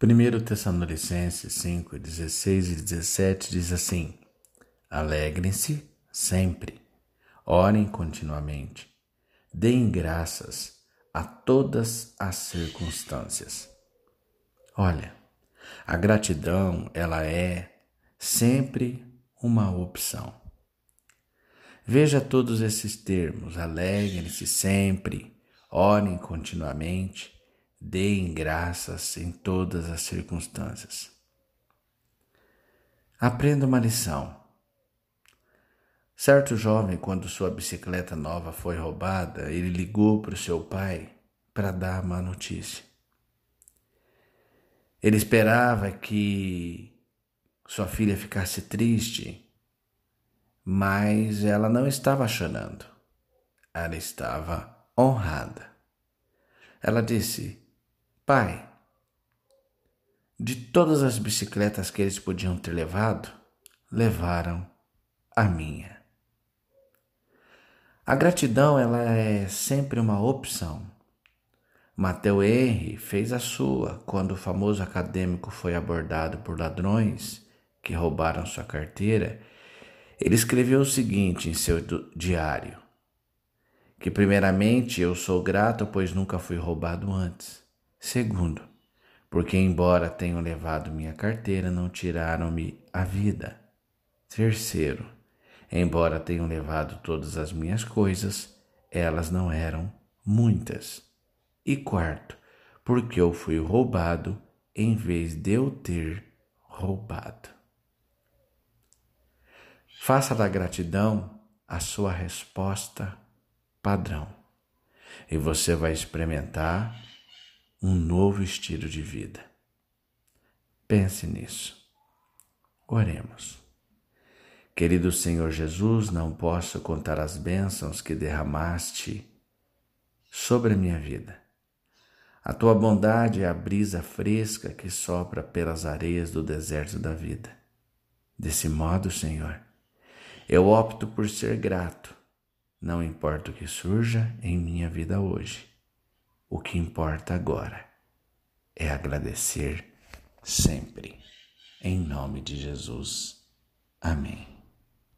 1 Tessalonicenses 5, 16 e 17 diz assim: Alegrem-se sempre, orem continuamente, deem graças a todas as circunstâncias. Olha, a gratidão, ela é sempre uma opção. Veja todos esses termos: alegrem-se sempre, orem continuamente, deem graças em todas as circunstâncias. Aprenda uma lição. Certo jovem, quando sua bicicleta nova foi roubada, ele ligou para o seu pai para dar a má notícia. Ele esperava que sua filha ficasse triste, mas ela não estava chorando. Ela estava honrada. Ela disse: Pai, de todas as bicicletas que eles podiam ter levado, levaram a minha. A gratidão ela é sempre uma opção. Mateu Henry fez a sua quando o famoso acadêmico foi abordado por ladrões que roubaram sua carteira. Ele escreveu o seguinte em seu diário: que primeiramente eu sou grato pois nunca fui roubado antes. Segundo, porque embora tenham levado minha carteira, não tiraram-me a vida. Terceiro, embora tenham levado todas as minhas coisas, elas não eram muitas. E quarto, porque eu fui roubado em vez de eu ter roubado. Faça da gratidão a sua resposta padrão e você vai experimentar um novo estilo de vida. Pense nisso. Oremos. Querido Senhor Jesus, não posso contar as bênçãos que derramaste sobre a minha vida. A tua bondade é a brisa fresca que sopra pelas areias do deserto da vida. Desse modo, Senhor, eu opto por ser grato, não importa o que surja em minha vida hoje. O que importa agora é agradecer sempre. Em nome de Jesus. Amém.